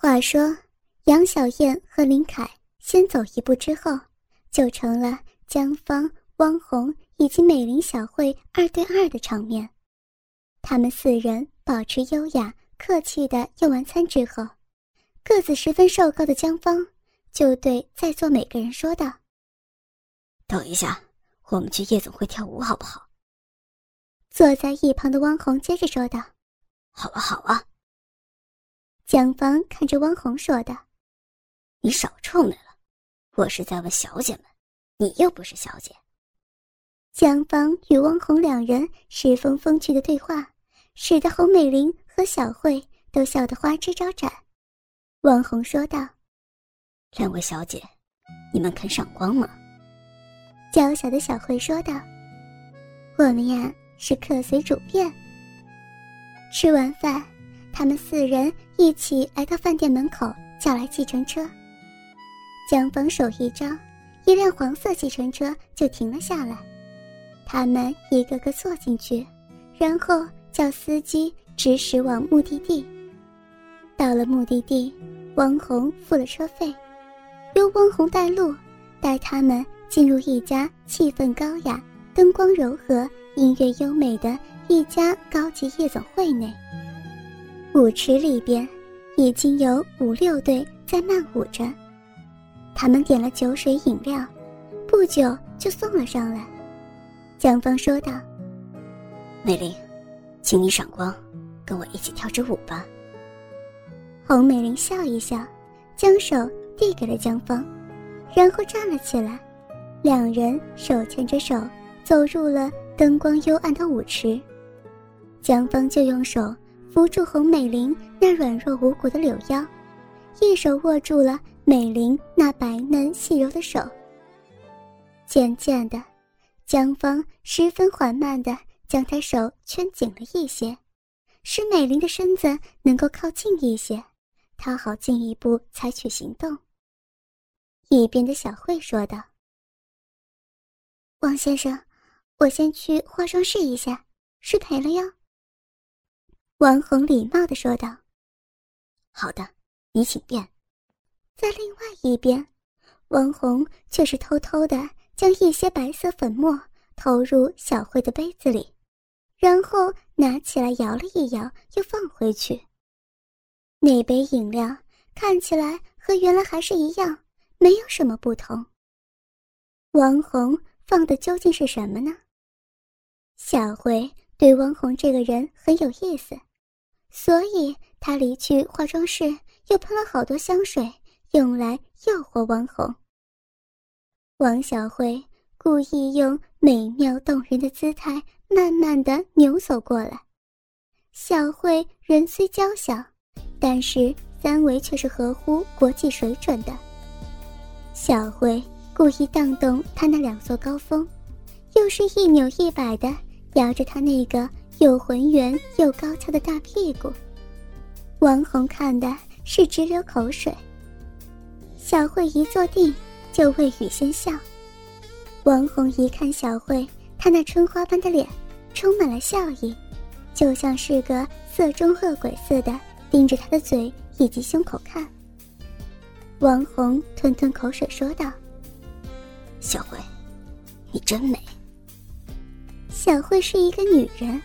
话说，杨小燕和林凯先走一步之后，就成了江芳、汪红以及美玲、小慧二对二的场面。他们四人保持优雅、客气的用完餐之后，个子十分瘦高的江芳就对在座每个人说道：“等一下，我们去夜总会跳舞好不好？”坐在一旁的汪红接着说道：“好啊，好啊。”江芳看着汪红说道：“你少臭美了，我是在问小姐们，你又不是小姐。”江芳与汪红两人十分风趣的对话，使得洪美玲和小慧都笑得花枝招展。汪红说道：“两位小姐，你们肯赏光吗？”娇小的小慧说道：“我们呀是客随主便。”吃完饭。他们四人一起来到饭店门口，叫来计程车。江峰手一招，一辆黄色计程车就停了下来。他们一个个坐进去，然后叫司机直驶往目的地。到了目的地，汪红付了车费，由汪红带路，带他们进入一家气氛高雅、灯光柔和、音乐优美的一家高级夜总会内。舞池里边，已经有五六对在慢舞着。他们点了酒水饮料，不久就送了上来。江峰说道：“美玲，请你赏光，跟我一起跳支舞吧。”洪美玲笑一笑，将手递给了江峰，然后站了起来，两人手牵着手走入了灯光幽暗的舞池。江峰就用手。扶住洪美玲那软弱无骨的柳腰，一手握住了美玲那白嫩细柔的手。渐渐的，江芳十分缓慢地将她手圈紧了一些，使美玲的身子能够靠近一些，她好进一步采取行动。一边的小慧说道：“王先生，我先去化妆室一下，失陪了哟。”王红礼貌的说道：“好的，你请便。”在另外一边，王红却是偷偷的将一些白色粉末投入小慧的杯子里，然后拿起来摇了一摇，又放回去。那杯饮料看起来和原来还是一样，没有什么不同。王红放的究竟是什么呢？小慧对王红这个人很有意思。所以他离去化妆室，又喷了好多香水，用来诱惑王红。王小慧故意用美妙动人的姿态，慢慢的扭走过来。小慧人虽娇小，但是三围却是合乎国际水准的。小慧故意荡动她那两座高峰，又是一扭一摆的摇着她那个。又浑圆又高翘的大屁股，王红看的是直流口水。小慧一坐定，就未语先笑。王红一看小慧，她那春花般的脸，充满了笑意，就像是个色中恶鬼似的，盯着她的嘴以及胸口看。王红吞吞口水说道：“小慧，你真美。”小慧是一个女人。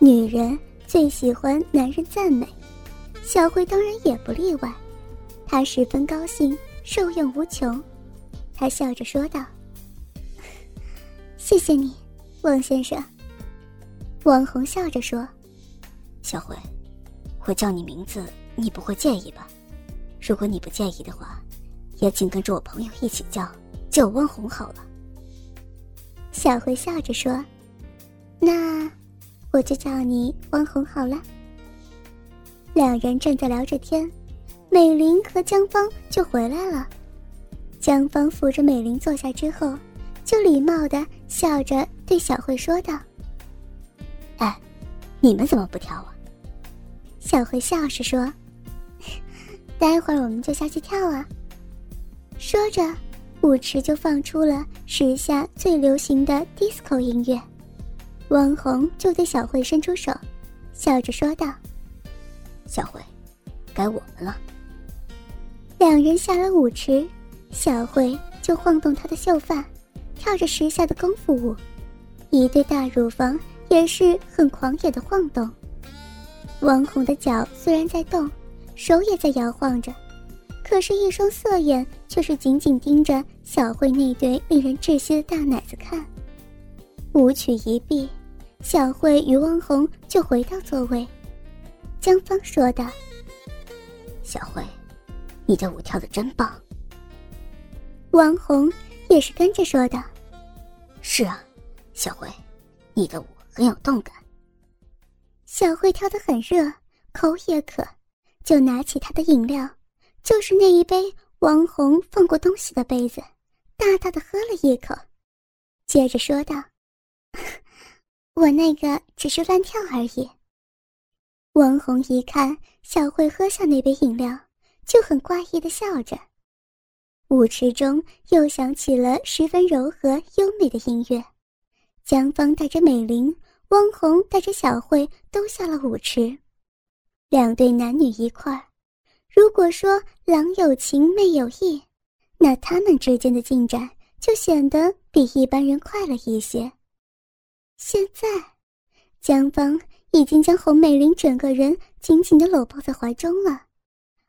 女人最喜欢男人赞美，小慧当然也不例外。她十分高兴，受用无穷。她笑着说道：“谢谢你，王先生。”王红笑着说：“小慧，我叫你名字，你不会介意吧？如果你不介意的话，也请跟着我朋友一起叫，叫我汪红好了。”小慧笑着说：“那。”我就叫你汪红好了。两人正在聊着天，美玲和江芳就回来了。江芳扶着美玲坐下之后，就礼貌的笑着对小慧说道：“哎，你们怎么不跳啊？”小慧笑着说：“ 待会儿我们就下去跳啊。”说着，舞池就放出了时下最流行的 disco 音乐。王红就对小慧伸出手，笑着说道：“小慧，该我们了。”两人下了舞池，小慧就晃动她的秀发，跳着时下的功夫舞，一对大乳房也是很狂野的晃动。王红的脚虽然在动，手也在摇晃着，可是，一双色眼却是紧紧盯着小慧那对令人窒息的大奶子看。舞曲一毕，小慧与汪红就回到座位。江芳说道：“小慧，你的舞跳的真棒。”王红也是跟着说道：“是啊，小慧，你的舞很有动感。”小慧跳得很热，口也渴，就拿起她的饮料，就是那一杯王红放过东西的杯子，大大的喝了一口，接着说道。我那个只是乱跳而已。王红一看小慧喝下那杯饮料，就很怪异的笑着。舞池中又响起了十分柔和优美的音乐，江芳带着美玲，汪红带着小慧都下了舞池。两对男女一块儿，如果说郎有情妹有意，那他们之间的进展就显得比一般人快了一些。现在，江芳已经将洪美玲整个人紧紧的搂抱在怀中了，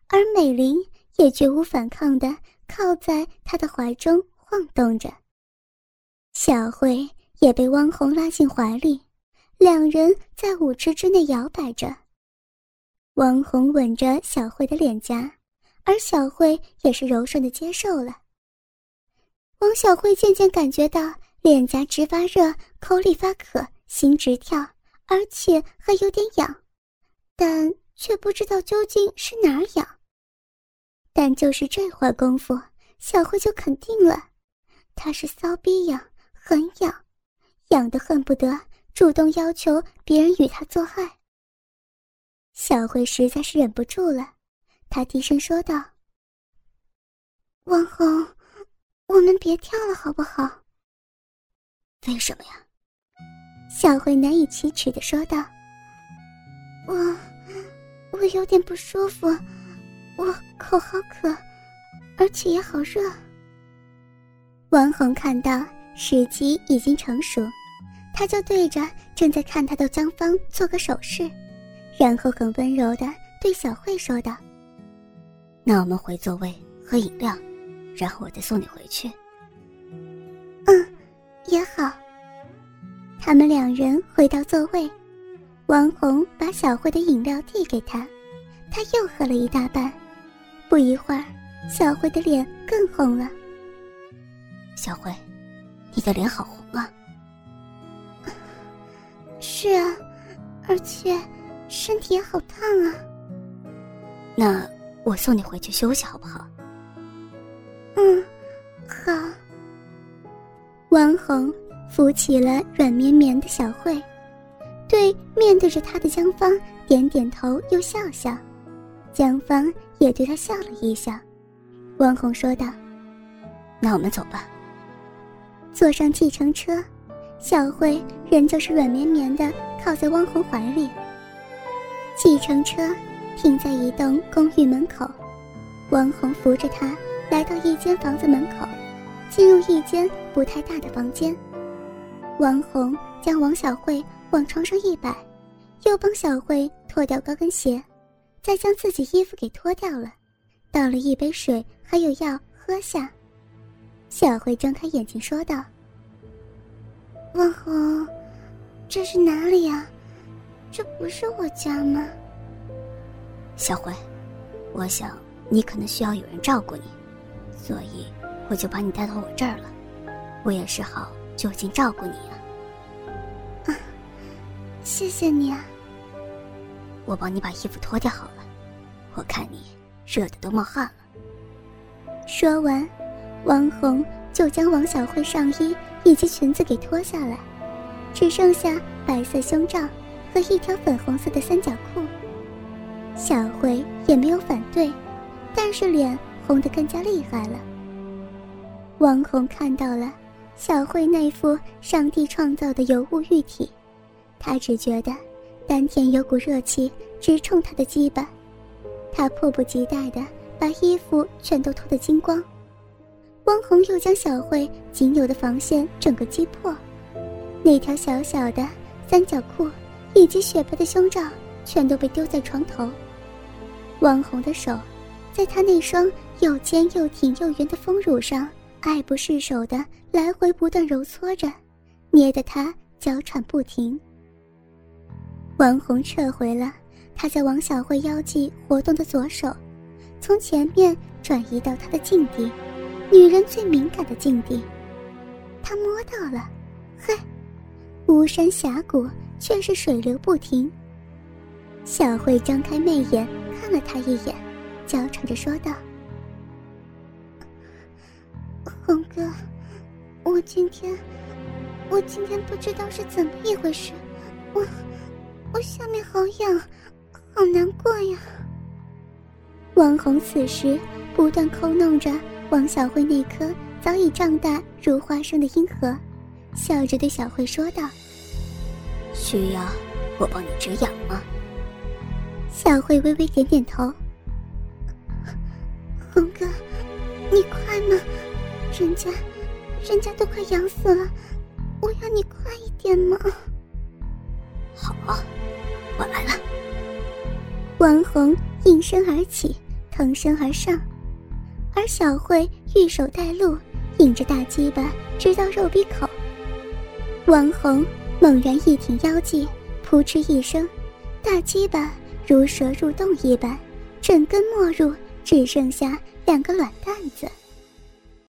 而美玲也绝无反抗的靠在他的怀中晃动着。小慧也被汪红拉进怀里，两人在舞池之内摇摆着。汪红吻着小慧的脸颊，而小慧也是柔顺的接受了。王小慧渐渐感觉到。脸颊直发热，口里发渴，心直跳，而且还有点痒，但却不知道究竟是哪儿痒。但就是这会儿功夫，小慧就肯定了，她是骚逼痒，很痒，痒得恨不得主动要求别人与她做爱。小慧实在是忍不住了，她低声说道：“王红，我们别跳了，好不好？”为什么呀？小慧难以启齿的说道：“我，我有点不舒服，我口好渴，而且也好热。”王红看到时机已经成熟，他就对着正在看他的江芳做个手势，然后很温柔的对小慧说道：“那我们回座位喝饮料，然后我再送你回去。”嗯。也好。他们两人回到座位，王红把小慧的饮料递给他，他又喝了一大半。不一会儿，小慧的脸更红了。小慧，你的脸好红啊！是啊，而且身体也好烫啊。那我送你回去休息好不好？嗯，好。王红扶起了软绵绵的小慧，对面对着他的江芳点点头，又笑笑。江芳也对他笑了一笑。汪红说道：“那我们走吧。”坐上计程车，小慧仍旧是软绵绵的靠在汪红怀里。计程车停在一栋公寓门口，汪红扶着她来到一间房子门口。进入一间不太大的房间，王红将王小慧往床上一摆，又帮小慧脱掉高跟鞋，再将自己衣服给脱掉了，倒了一杯水还有药喝下。小慧睁开眼睛说道：“王红，这是哪里呀？这不是我家吗？”小慧，我想你可能需要有人照顾你，所以。我就把你带到我这儿了，我也是好就近照顾你啊。啊，谢谢你啊。我帮你把衣服脱掉好了，我看你热的都冒汗了。说完，王红就将王小慧上衣以及裙子给脱下来，只剩下白色胸罩和一条粉红色的三角裤。小慧也没有反对，但是脸红得更加厉害了。王红看到了小慧那副上帝创造的尤物玉体，他只觉得丹田有股热气直冲他的鸡巴，他迫不及待地把衣服全都脱得精光。汪红又将小慧仅有的防线整个击破，那条小小的三角裤以及雪白的胸罩全都被丢在床头。汪红的手，在她那双又尖又挺又圆的丰乳上，爱不释手的来回不断揉搓着，捏得她娇喘不停。王红撤回了他在王小慧腰际活动的左手，从前面转移到她的境地。女人最敏感的境地，他摸到了，嘿，巫山峡谷却是水流不停。小慧张开媚眼看了他一眼，娇喘着说道：“红哥，我今天，我今天不知道是怎么一回事，我，我下面好痒，好难过呀。”王红此时不断抠弄着。王小慧那颗早已胀大如花生的阴核，笑着对小慧说道：“需要我帮你止痒吗？”小慧微微点点头。红哥，你快吗？人家，人家都快痒死了，我要你快一点嘛。好，我来了。王红应声而起，腾身而上。而小慧玉手带路，引着大鸡巴直到肉壁口。王红猛然一挺腰际，扑哧一声，大鸡巴如蛇入洞一般，整根没入，只剩下两个卵蛋子。